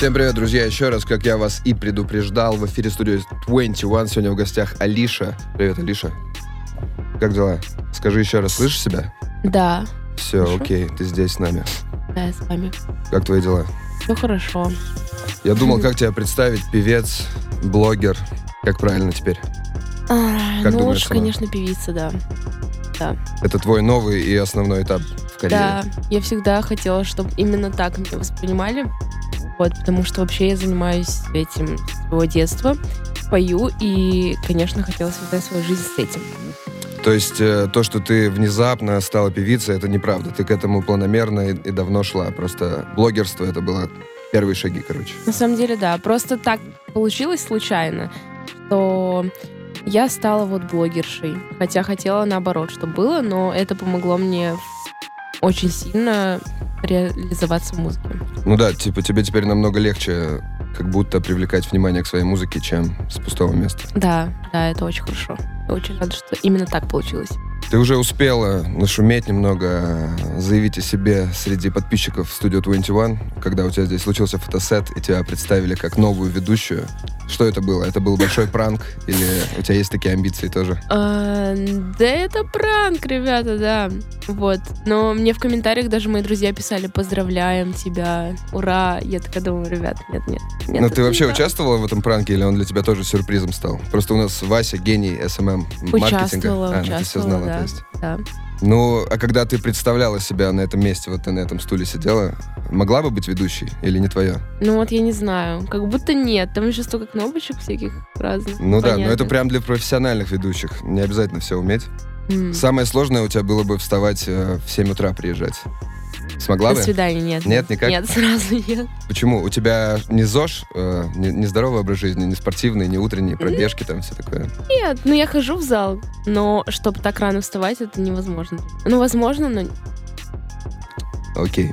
Всем привет, друзья, еще раз, как я вас и предупреждал, в эфире студии 21, сегодня в гостях Алиша. Привет, Алиша. Как дела? Скажи еще раз, слышишь себя? Да. Все, Хорошо. окей, ты здесь с нами. Да, я с вами. Как твои дела? Все хорошо. Я думал, как тебя представить, певец, блогер. Как правильно теперь? А, Как ну думаешь уж, сама? конечно, певица, да. Да. Это твой новый и основной этап в карьере. Да, я всегда хотела, чтобы именно так меня воспринимали. Вот, потому что вообще я занимаюсь этим с своего детства. Пою, и, конечно, хотела связать свою жизнь с этим. То есть э, то, что ты внезапно стала певицей, это неправда. Ты к этому планомерно и, и давно шла. Просто блогерство это было первые шаги, короче. На самом деле, да. Просто так получилось случайно, что я стала вот блогершей. Хотя хотела наоборот, что было, но это помогло мне очень сильно реализоваться в музыке. Ну да, типа тебе теперь намного легче как будто привлекать внимание к своей музыке, чем с пустого места. Да, да, это очень хорошо. Я очень рада, что именно так получилось. Ты уже успела нашуметь немного, заявить о себе среди подписчиков Studio 21, когда у тебя здесь случился фотосет, и тебя представили как новую ведущую. Что это было? Это был большой пранк? Или у тебя есть такие амбиции тоже? А, да это пранк, ребята, да. Вот. Но мне в комментариях даже мои друзья писали «Поздравляем тебя! Ура!» Я такая думаю, ребят, нет, нет. нет это ты не вообще так». участвовала в этом пранке, или он для тебя тоже сюрпризом стал? Просто у нас Вася гений SMM маркетинга. Участвовала, а, ну, ты все участвовала, знала, да. то есть. Да. Ну, а когда ты представляла себя на этом месте, вот ты на этом стуле сидела, могла бы быть ведущей или не твое? Ну вот я не знаю, как будто нет. Там еще столько кнопочек всяких разных. Ну да, но это прям для профессиональных ведущих. Не обязательно все уметь. М. Самое сложное у тебя было бы вставать э, в 7 утра приезжать. Смогла До бы? свидания, нет. Нет, никак? Нет, сразу нет. Почему? У тебя не ЗОЖ, э, не, не здоровый образ жизни, не спортивный, не утренние пробежки, там все такое. Нет, ну я хожу в зал, но чтобы так рано вставать, это невозможно. Ну, возможно, но Окей.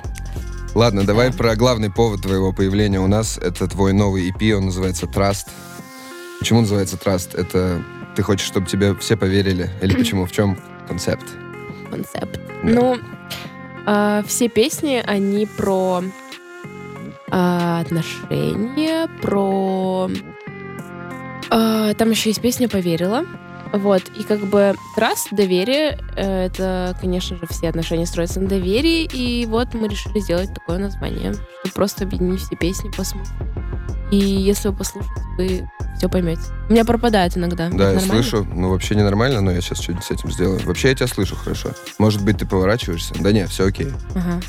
Ладно, давай Да. про главный повод твоего появления у нас. Это твой новый EP, он называется Trust. Почему называется Trust? Это ты хочешь, чтобы тебе все поверили? Или почему? В чем концепт? концепт. Да. Ну, а, все песни, они про а, отношения, про... а, там еще есть песня «Поверила». Вот, и как бы раз доверие, э, это, конечно же, все отношения строятся на доверии, и вот мы решили сделать такое название, чтобы просто объединить все песни по смыслу. И если вы послушаете, вы все поймете. У меня пропадает иногда. Да, я слышу. Ну, вообще ненормально, но я сейчас что-нибудь с этим сделаю. Вообще я тебя слышу хорошо. Может быть, ты поворачиваешься? Да не, все окей. Ага.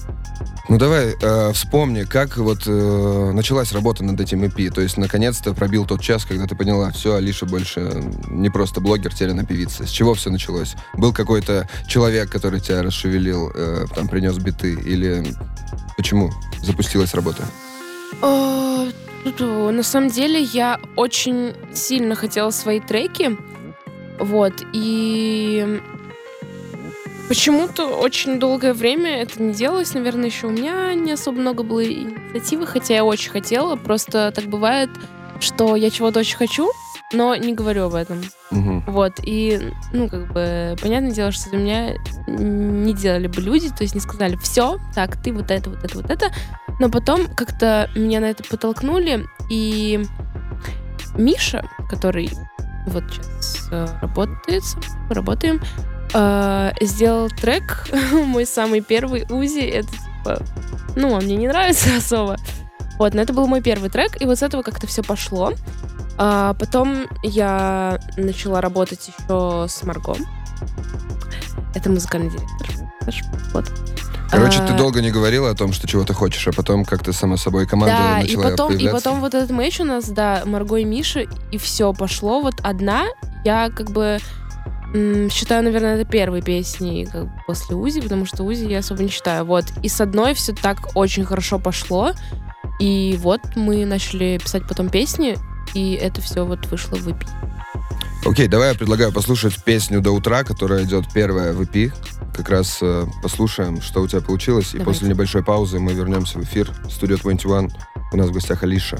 Ну давай э, вспомни, как вот э, началась работа над этим EP. То есть, наконец-то пробил тот час, когда ты поняла, все, Алиша больше не просто блогер, теперь она певица. С чего все началось? Был какой-то человек, который тебя расшевелил, э, там принес биты, или почему запустилась работа? Э, На самом деле я очень сильно хотела свои треки, вот, и почему-то очень долгое время это не делалось, наверное, еще у меня не особо много было инициативы, хотя я очень хотела, просто так бывает, что я чего-то очень хочу, но не говорю об этом. Мгм. Вот, и, ну, как бы, понятное дело, что за меня не делали бы люди, то есть не сказали, все, так, ты вот это, вот это, вот это. Но потом как-то меня на это подтолкнули, и Миша, который вот сейчас э, работает, работаем, э, сделал трек, мой самый первый Узи, это типа, ну, он мне не нравится особо. Вот, но это был мой первый трек, и вот с этого как-то все пошло. А потом я начала работать еще с Марго. Это музыкальный директор. Вот. Короче, ты А, долго не говорила о том, что чего ты хочешь, а потом как-то само собой команда Да, и начала потом, и появляться. потом вот этот матч у нас, да, Марго и Миша, и все пошло. Вот одна, я как бы считаю, наверное, это первые песни как бы, после Узи, потому что Узи я особо не считаю. Вот. И с одной все так очень хорошо пошло. И вот мы начали писать потом песни, и это все вот вышло в EP. Окей, давай я предлагаю послушать песню «До утра», которая идет первая в EP. Как раз э, послушаем, что у тебя получилось. И Давайте. после небольшой паузы мы вернемся в эфир. Studio 21. У нас в гостях Алиша.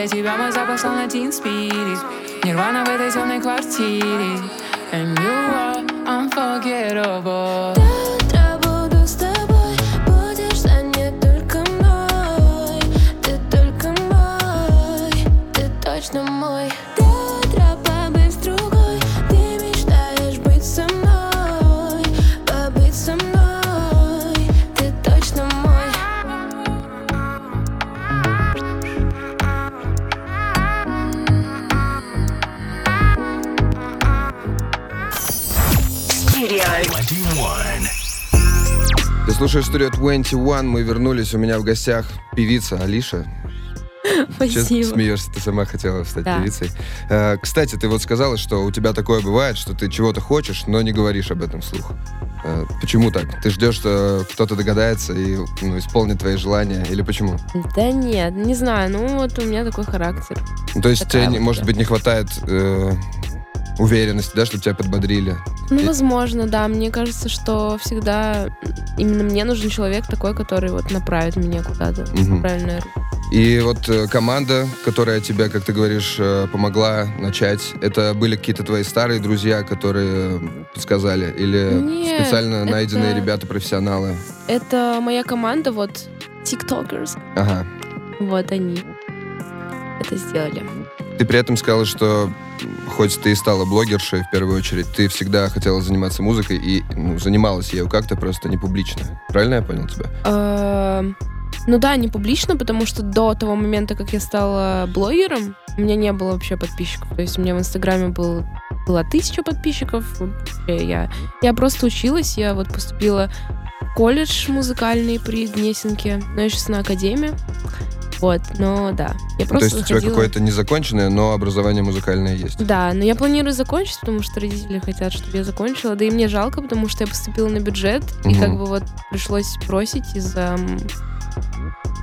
Для тебя мой запах словно Teen Spirit. Нирвана в этой темной квартире. And you are unforgettable. До утра слушаешь студию 21, мы вернулись, у меня в гостях певица Алиша. Спасибо смеешься, ты сама хотела стать Да. певицей. Э, кстати, ты вот сказала, что у тебя такое бывает, что ты чего-то хочешь, но не говоришь об этом вслух. Э, почему так? Ты ждешь, что кто-то догадается и ну, исполнит твои желания? Или почему? Да нет, не знаю, ну вот у меня такой характер то есть Такая тебе, вот, может быть, не хватает э, уверенности, да, чтобы тебя подбодрили? Ну, возможно, да. Мне кажется, что всегда именно мне нужен человек такой, который вот направит меня куда-то Мгм. в правильное русло. И вот э, команда, которая тебе, как ты говоришь, э, помогла начать, это были какие-то твои старые друзья, которые подсказали? Или Нет, специально это- найденные ребята-профессионалы? Это моя команда, вот, тиктокерс. Ага. Вот они это сделали. Ты при этом сказала, что хоть ты и стала блогершей в первую очередь, ты всегда хотела заниматься музыкой и ну, занималась ею как-то просто не публично. Правильно я понял тебя? Эм, Ну да, не публично, потому что до того момента, как я стала блогером, у меня не было вообще подписчиков. То есть у меня в Инстаграме был, было тысяча подписчиков. Я, я просто училась, я вот поступила в колледж музыкальный при Гнесинке, но я сейчас на академии. Вот, но да, я Ну, То просто есть у тебя какое-то незаконченное, но образование музыкальное есть. Да, но я планирую закончить, потому что родители хотят, чтобы я закончила. Да и мне жалко, потому что я поступила на бюджет, и Мгм. как бы вот пришлось бросить из-за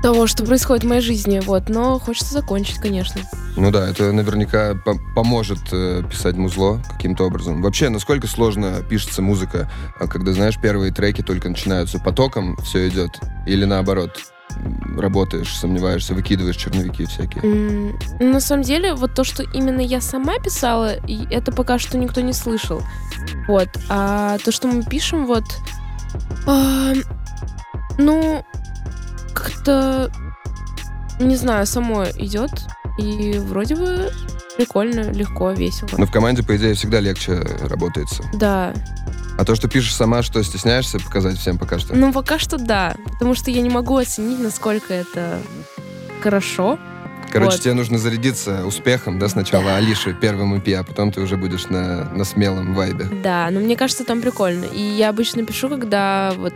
того, что происходит в моей жизни. Вот, но хочется закончить, конечно. Ну да, это наверняка по- поможет э, писать музло каким-то образом. Вообще, насколько сложно пишется музыка, а когда, знаешь, первые треки только начинаются потоком, все идет? Или наоборот, работаешь, сомневаешься, выкидываешь черновики всякие? Ну, На самом деле, вот то, что именно я сама писала, это пока что никто не слышал. Вот. А то, что мы пишем, вот... а, ну, как-то... Не знаю, само идет. И вроде бы прикольно, легко, весело. Но в команде, по идее, всегда легче работается. Да. А то, что пишешь сама, что стесняешься показать всем пока что? Ну, пока что да. Потому что я не могу оценить, насколько это хорошо. Короче, вот. тебе нужно зарядиться успехом, да, сначала Алиши первым EP, а потом ты уже будешь на, на смелом вайбе. Да, но мне кажется, там прикольно. И я обычно пишу, когда вот,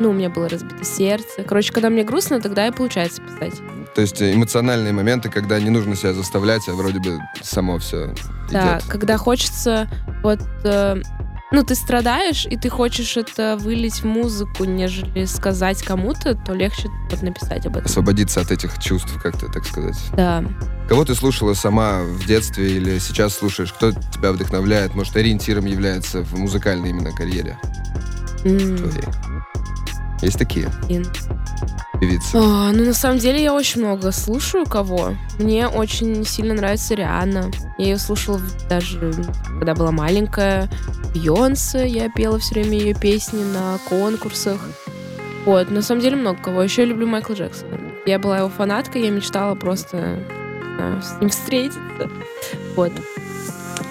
ну, у меня было разбито сердце. Короче, когда мне грустно, тогда и получается писать. То есть эмоциональные моменты, когда не нужно себя заставлять, а вроде бы само все Да, идет. когда хочется вот... э, ну, ты страдаешь, и ты хочешь это вылить в музыку, нежели сказать кому-то, то легче вот написать об этом. Освободиться от этих чувств, как-то так сказать. Да. Кого ты слушала сама в детстве или сейчас слушаешь? Кто тебя вдохновляет? Может, ориентиром является в музыкальной именно карьере М, твоей? Есть такие блин. Певицы? А, ну, на самом деле, я очень много слушаю кого. Мне очень сильно нравится Риана. Я ее слушала даже когда была маленькая. Бейонсе, я пела все время ее песни на конкурсах. Вот, на самом деле много кого. Еще я люблю Майкла Джексона. Я была его фанаткой, я мечтала просто знаю, с ним встретиться. Вот.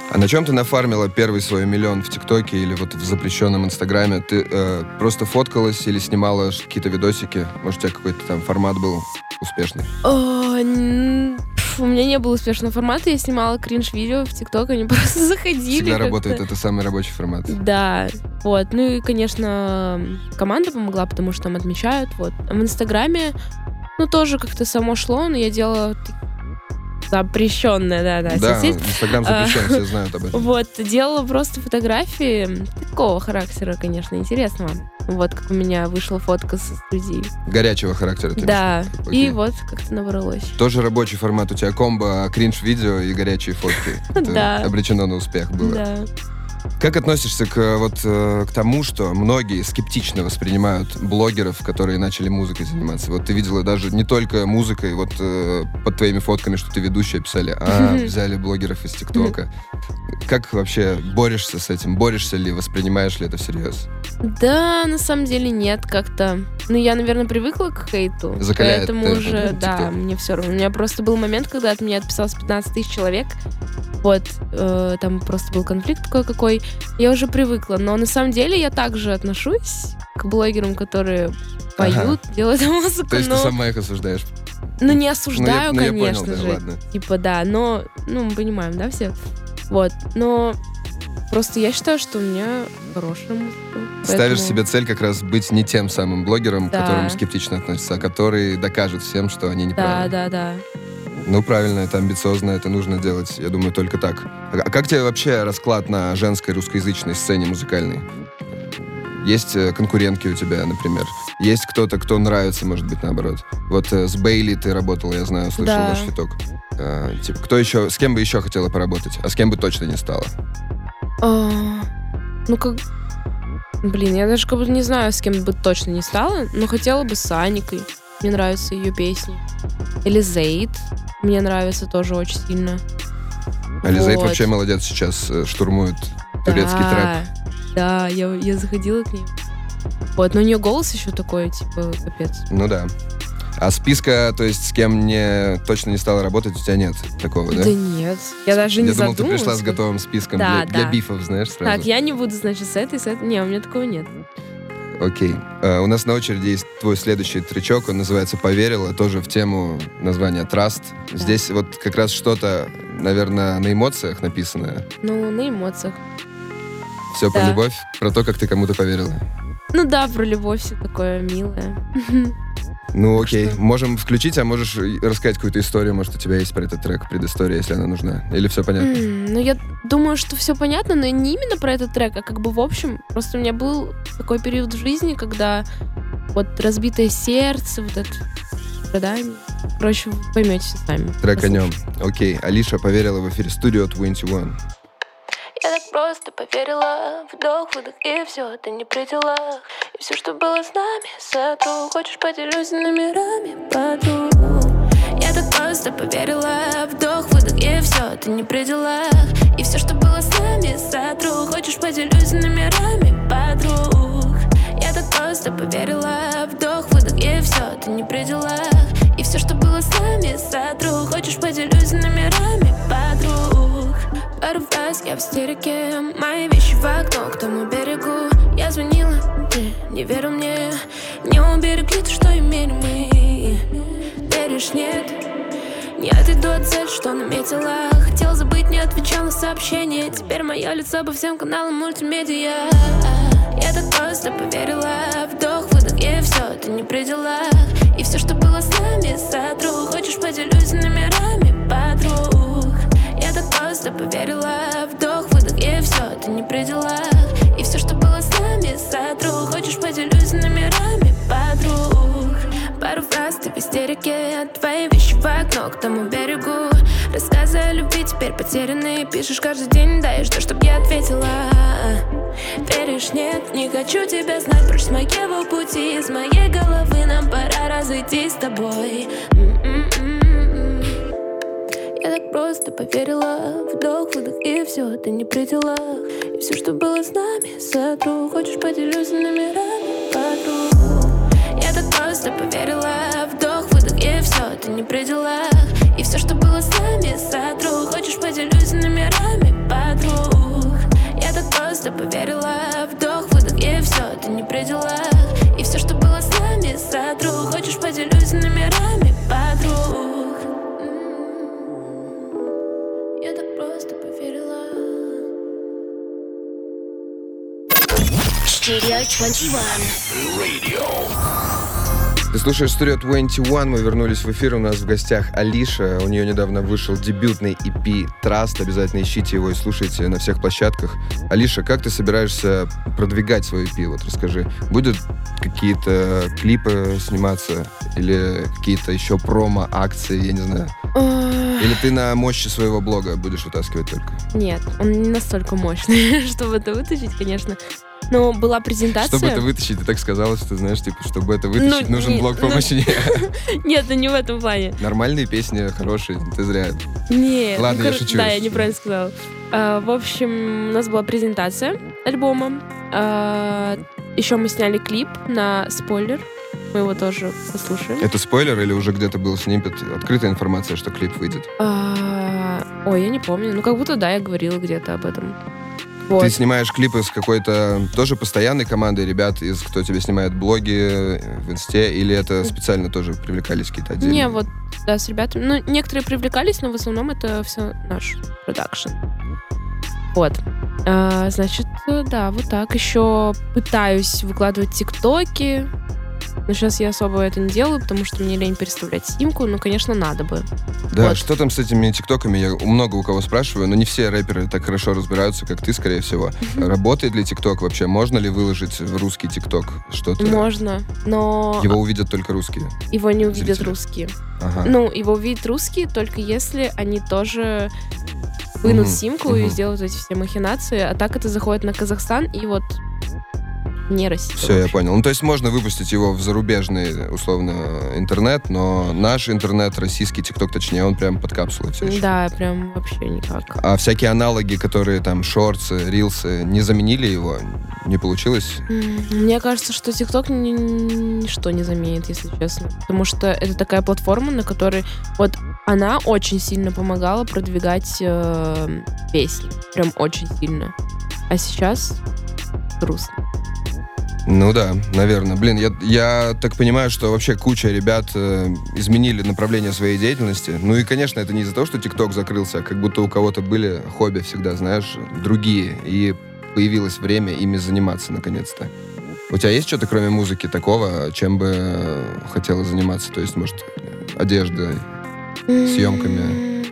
А на чем ты нафармила первый свой миллион в ТикТоке или вот в запрещенном Инстаграме? Ты э, просто фоткалась или снимала какие-то видосики? Может, у тебя какой-то там формат был успешный? О, у меня не было успешного формата, я снимала кринж-видео в ТикТок, они просто заходили. Всегда работает, это самый рабочий формат. Да, вот. Ну и, конечно, команда помогла, потому что там отмечают. Вот. А в Инстаграме, ну, тоже как-то само шло, но я делала запрещенное, да-да, Да, соцсеть. Инстаграм запрещен, все знают об этом. Вот, делала просто фотографии такого характера, конечно, интересного. Вот, как у меня вышла фотка с студии. Горячего характера. ты Да, и вот как-то набралось. Тоже рабочий формат у тебя комбо, кринж-видео и горячие фотки. Да. обречено на успех было. Да. Как относишься к, э, вот, э, к тому, что многие скептично воспринимают блогеров, которые начали музыкой заниматься? Вот ты видела даже не только музыкой, вот э, под твоими фотками, что ты ведущая, писали, а, взяли блогеров из ТикТока. Как вообще борешься с этим? Борешься ли, воспринимаешь ли это всерьез? Да, на самом деле нет, как-то. Ну, я, наверное, привыкла к хейту. Закаляет поэтому это, уже, да, мне все равно. У меня просто был момент, когда от меня отписалось 15 тысяч человек. Вот, э, там просто был конфликт такой. Я уже привыкла. Но на самом деле я также отношусь к блогерам, которые поют, делают музыку. То есть но, ты сама их осуждаешь? ну, не Ну, я- осуждаю, ну, я понял, конечно да, же. ладно. Типа, да, но, ну, мы понимаем, да, все? Вот, но просто я считаю, что у меня хорошая музыка. Ставишь поэтому- себе цель как раз быть не тем самым блогером, к Да. которому скептично относятся, а который докажет всем, что они не Да, да, да. Ну, правильно, это амбициозно, это нужно делать, я думаю, только так. А а как тебе вообще расклад на женской русскоязычной сцене музыкальной? Есть э, конкурентки у тебя, например? Есть кто-то, кто нравится, может быть, наоборот? Вот э, с Бейли ты работала, я знаю, слышал Да. ваш фиток. Э, типа, кто еще, с кем бы еще хотела поработать, а с кем бы точно не стала? А, ну как... Блин, я даже как бы не знаю, с кем бы точно не стала, но хотела бы с Аникой. Мне нравятся ее песни. Или Зейд. Мне нравится тоже очень сильно. Ализейд Вот. вообще молодец сейчас, э, штурмует турецкий да, трэп. Да, я, я заходила к ней. Вот, но у нее голос еще такой, типа, капец. Ну да. А списка, то есть с кем мне точно не стала работать, у тебя нет такого, да? Да, нет, я даже не Я думал, ты пришла с готовым списком Да, для, для да. бифов, знаешь, сразу. Так, я не буду, значит, с этой, с этой. Не, у меня такого нет. Окей. Э, у нас на очереди есть твой следующий тречок, он называется «Поверила», тоже в тему названия «Траст». Здесь вот как раз что-то, наверное, на эмоциях написанное. Ну, на эмоциях. Все про Да. любовь, про то, как ты кому-то поверила. Ну да, про любовь все такое милое. Ну окей, Что? можем включить, а можешь рассказать какую-то историю, может, у тебя есть про этот трек, предыстория, если она нужна. Или все понятно? М, Ну, я думаю, что все понятно, но не именно про этот трек, а как бы в общем. Просто у меня был такой период в жизни, когда вот разбитое сердце, вот это. Короче, вы поймете сами. Трек о нем. Послушайте. Окей, Алиша поверила в эфире Studio 21. Просто поверила Вдох, выдох и все, ты не при делах. И все, что было с нами, сотру Хочешь, поделюсь номерами, подруг. Я так просто поверила Вдох, выдох и все, ты не при делах. И все, что было с нами, сотру Хочешь, поделюсь номерами, подруг. Я так просто поверила Вдох, выдох и все, ты не при делах. И все, что было с нами, сотру Хочешь, поделюсь номерами, подруг Фраз, я в истерике Мои вещи в окно к тому берегу. Я звонила, ты не верил мне Не уберегли то, что имели мы. Веришь, нет? Не отойду от цель, что наметила Хотел забыть, не отвечал на сообщения Теперь мое лицо по всем каналам мультимедиа. Я так просто поверила. Вдох, выдох и все, ты не при делах. И все, что было с нами, сотру. Хочешь, поделюсь номерами, просто поверила. Вдох, выдох и все, ты не при делах. И все, что было с нами, сотру. Хочешь, поделюсь номерами, подруг? Пару фраз, ты в истерике Твои вещи в окно к тому берегу. Рассказы о любви теперь потеряны. Пишешь каждый день, да и ждешь, чтоб я ответила. Веришь, нет, не хочу тебя знать. Прочь с моего пути, из моей головы Нам пора разойтись с тобой просто поверила Вдох, выдох и все, ты не при делах. И все, что было с нами, сотру. Хочешь, поделюсь номерами? Подруг Я так просто поверила Вдох, выдох и все, ты не при делах. И все, что было с нами, сотру. Хочешь, поделюсь номерами? Подруг Я так просто поверила Вдох, выдох и все, ты не при делах. И все, что было с нами, сотру. Хочешь, поделюсь Studio 21. Ты слушаешь Studio 21, мы вернулись в эфир, у нас в гостях Алиша, у нее недавно вышел дебютный EP Trust, обязательно ищите его и слушайте на всех площадках. Алиша, как ты собираешься продвигать свой EP, вот расскажи. Будут какие-то клипы сниматься или какие-то еще промо-акции, я не знаю? Или ты на мощи своего блога будешь вытаскивать только? Нет, он не настолько мощный, чтобы это вытащить, конечно. Но была презентация. Чтобы это вытащить, ты так сказала, что, знаешь, типа, чтобы это вытащить, Ну, нужен не- блок ну- помощи. Нет, ну не в этом плане. Нормальные песни, хорошие, ты зря. Нет. Ладно, я кор- шучу, Да, я я неправильно сказала. А, В общем, у нас была презентация альбома. А, Еще мы сняли клип на спойлер. Мы его тоже послушаем. Это спойлер или уже где-то был снипет? Открытая информация, что клип выйдет. А, Ой, я не помню. Ну, как будто да, я говорила где-то об этом. Вот. Ты снимаешь клипы с какой-то тоже постоянной командой ребят, из кто тебе снимает блоги э, в инсте, или это специально тоже привлекались какие-то отдельные? Не, вот, да, с ребятами. Ну, некоторые привлекались, но в основном это все наш продакшн. Вот. А, значит, э, да, вот так. Еще пытаюсь выкладывать тиктоки. Но сейчас я особо это не делаю, потому что мне лень переставлять симку. Ну, конечно, надо бы. Да, Вот. что там с этими тиктоками? Я много у кого спрашиваю, но не все рэперы так хорошо разбираются, как ты, скорее всего. Работает ли тикток вообще? Можно ли выложить в русский тикток что-то? Можно, но Его увидят только русские. его не увидят зрители. русские. Ага. Ну, его увидят русские, только если они тоже вынут Мгм, симку и мгм. сделают эти все махинации. А так это заходит на Казахстан и вот не Россия. Все, я понял. Ну, то есть можно выпустить его в зарубежный, условно, интернет, но наш интернет, российский ТикТок, точнее, он прям под капсулой все еще. Да, прям вообще никак. А всякие аналоги, которые там, шорты, рилсы, не заменили его? Не получилось? Мне кажется, что ТикТок ни- ничто не заменит, если честно. Потому что это такая платформа, на которой вот она очень сильно помогала продвигать э, песни. Прям очень сильно. А сейчас грустно. Ну да, наверное. Блин, я, я так понимаю, что вообще куча ребят э, изменили направление своей деятельности. Ну и, конечно, это не из-за того, что ТикТок закрылся, а как будто у кого-то были хобби всегда, знаешь, другие. И появилось время ими заниматься наконец-то. У тебя есть что-то, кроме музыки, такого, чем бы хотела заниматься? То есть, может, одежда? Съемками.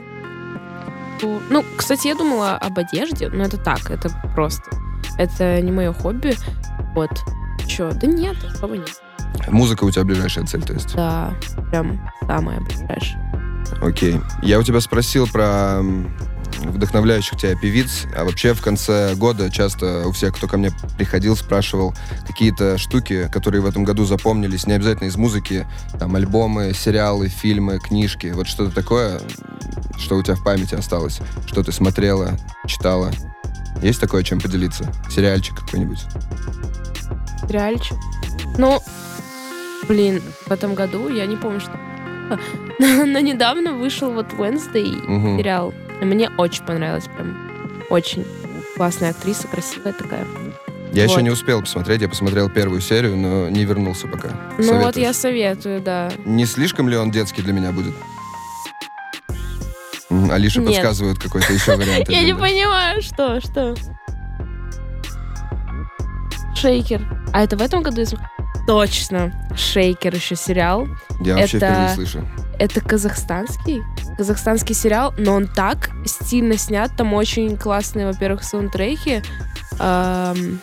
Ну, кстати, я думала об одежде, но это так, это просто. Это не мое хобби. Вот. Че? Да нет, особо нет. Музыка у тебя ближайшая цель, то есть? Да, прям самая ближайшая. Окей. Я у тебя спросил про вдохновляющих тебя певиц, а вообще в конце года часто у всех, кто ко мне приходил, спрашивал какие-то штуки, которые в этом году запомнились, не обязательно из музыки, там альбомы, сериалы, фильмы, книжки, вот что-то такое, что у тебя в памяти осталось, что ты смотрела, читала. Есть такое, чем поделиться? Сериальчик какой-нибудь? Сериальчик. Ну, блин, в этом году я не помню, что но недавно вышел вот Wednesday Мгм. сериал. И Мне очень понравилось, прям очень классная актриса, красивая такая. Я еще Вот. не успел посмотреть, я посмотрел первую серию, но не вернулся пока. Ну вот Советуешь? я советую, да. Не слишком ли он детский для меня будет? Алиша Нет. подсказывает какой-то еще вариант. Я не понимаю, что, что. Шейкер. А это в этом году? Точно. Шейкер еще сериал. Я вообще это- впервые слышу. Это казахстанский? Казахстанский сериал, но он так стильно снят. Там очень классные, во-первых, саундтреки. эм,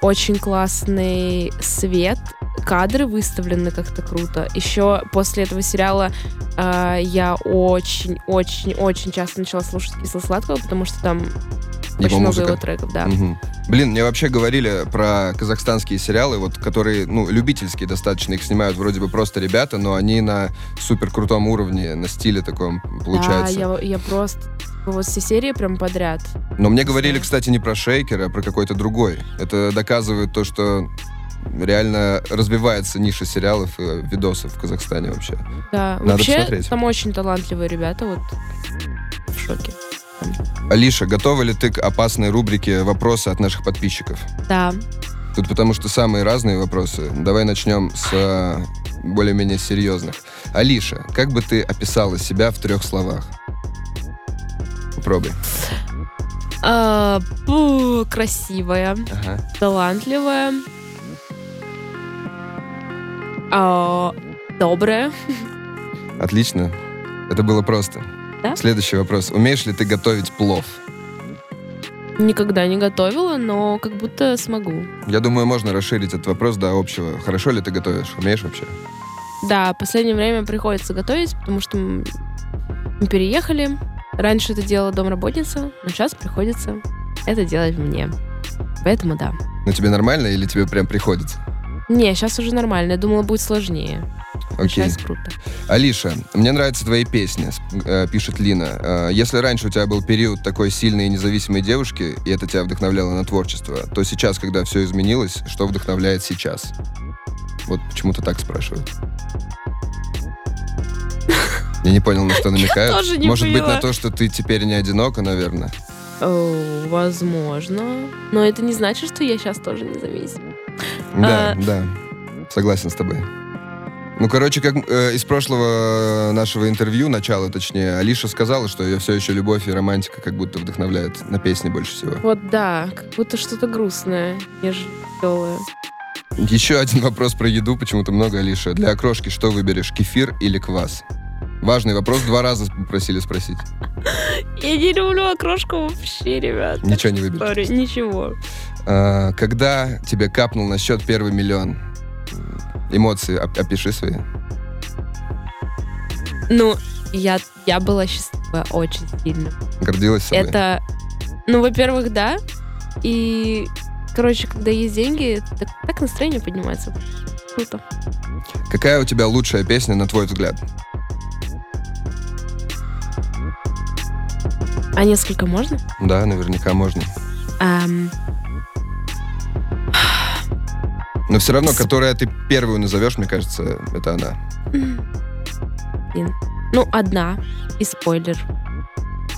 очень классный свет. Кадры выставлены как-то круто. Еще после этого сериала э, я очень-очень-очень часто начала слушать Кисло-сладкого, потому что там Его очень много его треков, да. Мгм. Блин, мне вообще говорили про казахстанские сериалы, вот, которые, ну, любительские достаточно, их снимают вроде бы просто ребята, но они на супер крутом уровне, на стиле таком получается. Да, я, я просто вот все серии прям подряд. Но мне говорили, кстати, не про Шейкер, а про какой-то другой. Это доказывает то, что реально развивается ниша сериалов и видосов в Казахстане вообще. Да, Надо вообще посмотреть. там очень талантливые ребята, вот в шоке. Алиша, готова ли ты к опасной рубрике «Вопросы от наших подписчиков»? Да. Тут потому что самые разные вопросы. Давай начнем с э, более-менее серьезных. Алиша, как бы ты описала себя в трех словах? Попробуй. А, пу, красивая, Ага. талантливая, а, добрая. Отлично. Это было просто. Да? Следующий вопрос. Умеешь ли ты готовить плов? Никогда не готовила, но как будто смогу. Я думаю, можно расширить этот вопрос до общего. Хорошо ли ты готовишь? Умеешь вообще? Да, в последнее время приходится готовить, потому что мы переехали. Раньше это делала домработница, но сейчас приходится это делать мне. Поэтому да. Ну тебе нормально или тебе прям приходится? Не, сейчас уже нормально. Я думала, будет сложнее. Окей. Сейчас круто. Алиша, мне нравятся твои песни, э, пишет Лина. Э, Если раньше у тебя был период такой сильной и независимой девушки, и это тебя вдохновляло на творчество, то сейчас, когда все изменилось, что вдохновляет сейчас? Вот почему-то так спрашивают. Я не понял, на что намекают. тоже не Может быть, поняла. на то, что ты теперь не одинока, наверное. О, возможно. Но это не значит, что я сейчас тоже независима. Да, А. да. Согласен с тобой. Ну, короче, как э, из прошлого нашего интервью, начала точнее, Алиша сказала, что ее все еще любовь и романтика как будто вдохновляют на песни больше всего. Вот да, как будто что-то грустное, нежели веселое. Еще один вопрос про еду, почему-то много, Алиша. Для окрошки что выберешь, кефир или квас? Важный вопрос, два раза попросили спросить. Я не люблю окрошку вообще, ребят. Ничего не выберешь. Ничего. А, когда тебе капнул на счет первый миллион? Эмоции оп- опиши свои. Ну, я, я была счастлива очень сильно. Гордилась собой? Это, ну, во-первых, да. И, короче, когда есть деньги, так, так настроение поднимается. Круто. Какая у тебя лучшая песня, на твой взгляд? А несколько можно? Да, наверняка можно. Ам, Но все равно, которая ты первую назовешь, мне кажется, это она. блин. Ну, одна. И спойлер.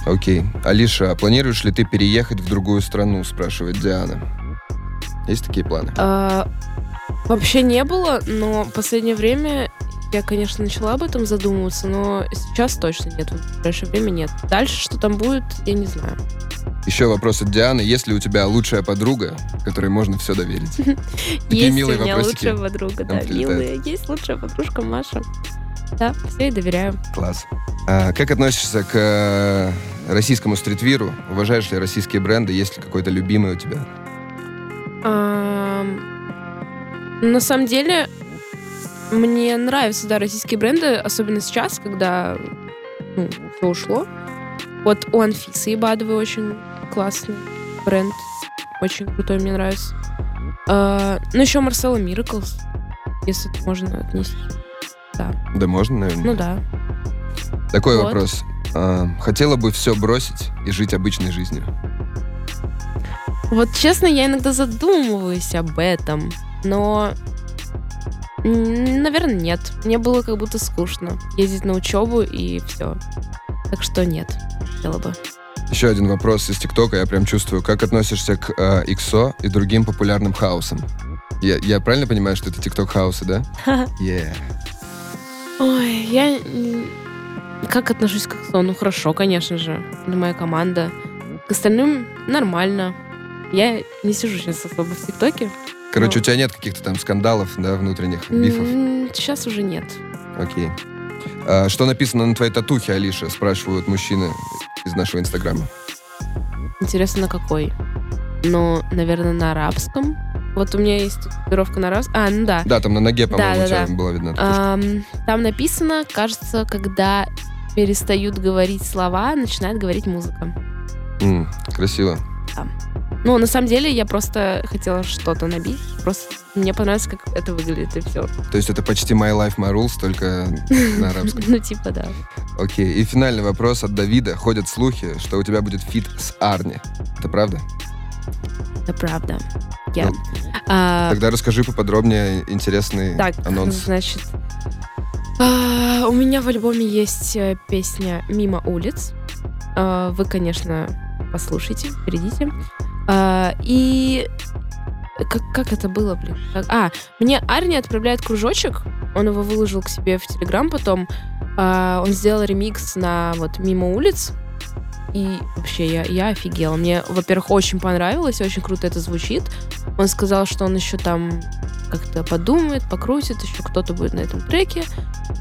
Окей. Алиша, а планируешь ли ты переехать в другую страну, спрашивает Диана. Есть такие планы? А, вообще не было, но в последнее время я, конечно, начала об этом задумываться, но сейчас точно нет. В ближайшее время нет. Дальше, что там будет, я не знаю. Еще вопрос от Дианы. Есть ли у тебя лучшая подруга, которой можно все доверить? Такие есть у меня лучшая подруга, да, милая. Есть лучшая подружка Маша. Да, все ей доверяю. Класс. А как относишься к э, российскому стритвиру? Уважаешь ли российские бренды? Есть ли какой-то любимый у тебя? На самом деле, мне нравятся, да, российские бренды, особенно сейчас, когда ну, все ушло. Вот у Анфисы Ибадовой очень классный бренд. Очень крутой, мне нравится. А, ну, еще Марсела Мираклс, если это можно отнести. Да можно, наверное. Ну да. Такой вот. вопрос. А, хотела бы все бросить и жить обычной жизнью? Вот честно, я иногда задумываюсь об этом, но, наверное, нет. Мне было как будто скучно ездить на учебу и все. Так что нет, хотела бы. Еще один вопрос из ТикТока. Я прям чувствую. Как относишься к э, ИКСО и другим популярным хаусам? Я, я правильно понимаю, что это ТикТок хаусы, да? Yeah. Ой, я как отношусь к Аксо? Ну хорошо, конечно же. Это моя команда. К остальным нормально. Я не сижу сейчас особо в ТикТоке. Короче, Ну. у тебя нет каких-то там скандалов, да, внутренних бифов? Сейчас уже нет. Окей. А, что написано на твоей татухе, Алиша? Спрашивают мужчины из нашего инстаграма. Интересно, на какой? Ну, наверное, на арабском. Вот у меня есть татуировка на арабском. А, ну да. Да, там на ноге, по-моему, у тебя Да-да-да. была видна. Ам, там написано, кажется, когда перестают говорить слова, начинает говорить музыка. М, красиво. Ну, на самом деле, я просто хотела что-то набить. Просто мне понравилось, как это выглядит, и все. То есть это почти My Life, My Rules, только на арабском. Ну, типа, да. Окей. И финальный вопрос от Давида. Ходят слухи, что у тебя будет feat с Арни. Это правда? Это правда. Я. Ну, А, Тогда расскажи поподробнее интересный Так, анонс. значит, а, у меня в альбоме есть э, песня «Мимо улиц». А, Вы, конечно, послушайте, перейдите. А, И как, как это было, блин? А, мне Арни отправляет кружочек, он его выложил к себе в Телеграм потом. А, Он сделал ремикс на вот «Мимо улиц». и вообще я, я офигела. Мне, во-первых, очень понравилось, очень круто это звучит. Он сказал, что он еще там как-то подумает, покрутит, еще кто-то будет на этом треке.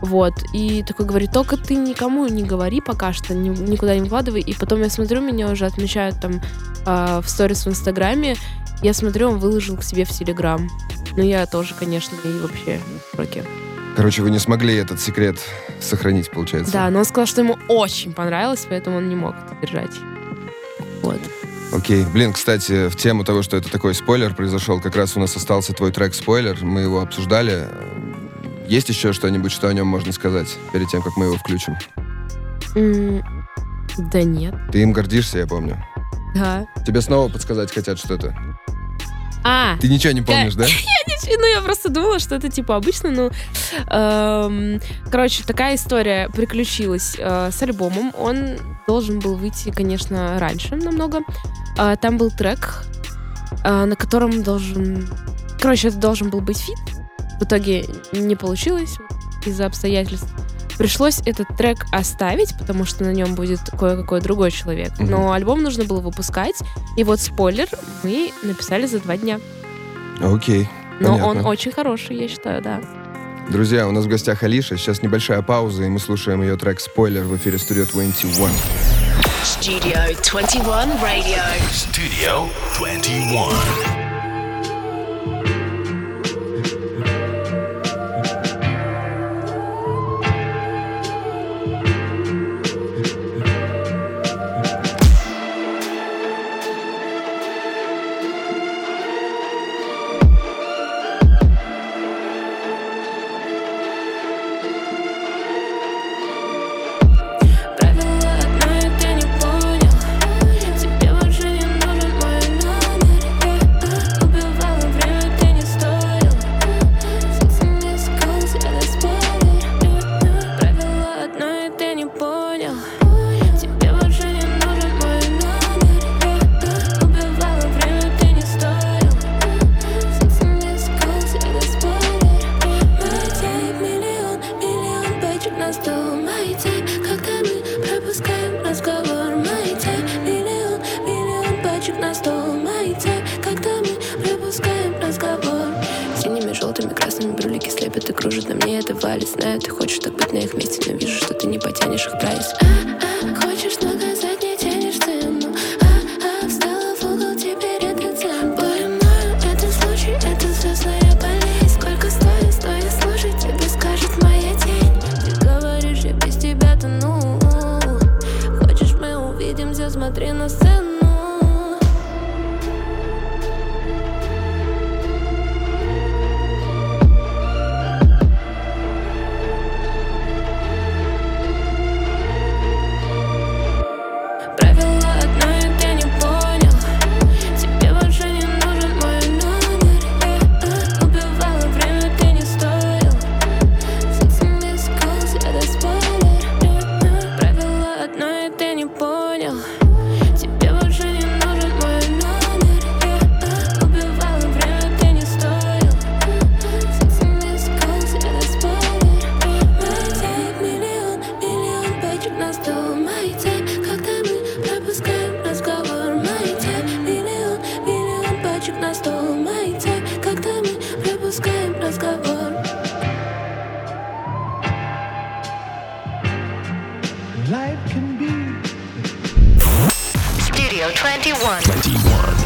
Вот. И такой говорит, только ты никому не говори пока что, ни- никуда не вкладывай. И потом я смотрю, меня уже отмечают там а, в сторис в Инстаграме. Я смотрю, он выложил к себе в Телеграм. Ну, я тоже, конечно, и вообще в шоке. Короче, вы не смогли этот секрет сохранить, получается. Да, но он сказал, что ему очень понравилось, поэтому он не мог это держать. Вот. Окей. Блин, кстати, в тему того, что это такой спойлер произошел, как раз у нас остался твой трек «Спойлер», мы его обсуждали. Есть еще что-нибудь, что о нем можно сказать перед тем, как мы его включим? М, Да нет. Ты им гордишься, я помню. Да. Тебе снова подсказать хотят что-то. А, Ты ничего не помнишь, да? ну я просто думала, что это типа обычно, ну... эм, короче, такая история приключилась э, с альбомом. Он должен был выйти, конечно, раньше намного. А, там был трек, а, на котором должен... Короче, это должен был быть feat. В итоге не получилось из-за обстоятельств. Пришлось этот трек оставить, потому что на нем будет кое-какой другой человек. Мгм. Но альбом нужно было выпускать. И вот спойлер мы написали за два дня. Окей. Но Понятно. он очень хороший, я считаю, да. Друзья, у нас в гостях Алиша. Сейчас небольшая пауза, и мы слушаем ее трек «Спойлер» в эфире Studio 21. Studio 21 Radio. Studio 21.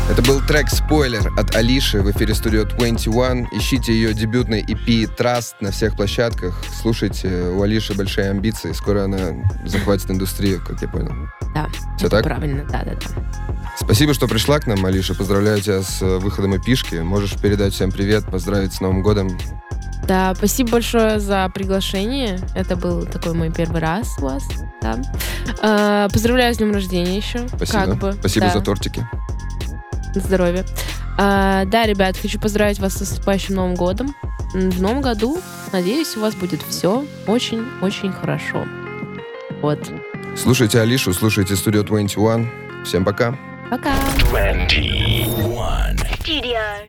Это был трек «Спойлер» от Алиши в эфире Studio 21. Ищите ее дебютный EP «Trust» на всех площадках. Слушайте, у Алиши большие амбиции. Скоро она захватит индустрию, как я понял. Да. Это так? Правильно, да, да, да. Спасибо, что пришла к нам, Алиша. Поздравляю тебя с э, выходом эпишки. Можешь передать всем привет, поздравить с Новым годом. Да, спасибо большое за приглашение. Это был такой мой первый раз у вас. Да. А, поздравляю с днем рождения еще. Спасибо. Как бы, Спасибо да. за тортики. Здоровья. А, да, ребят, хочу поздравить вас с наступающим Новым годом. В новом году, надеюсь, у вас будет все очень-очень хорошо. Вот. Слушайте Алишу, слушайте Studio 21. Всем пока. Пока. 21. Studio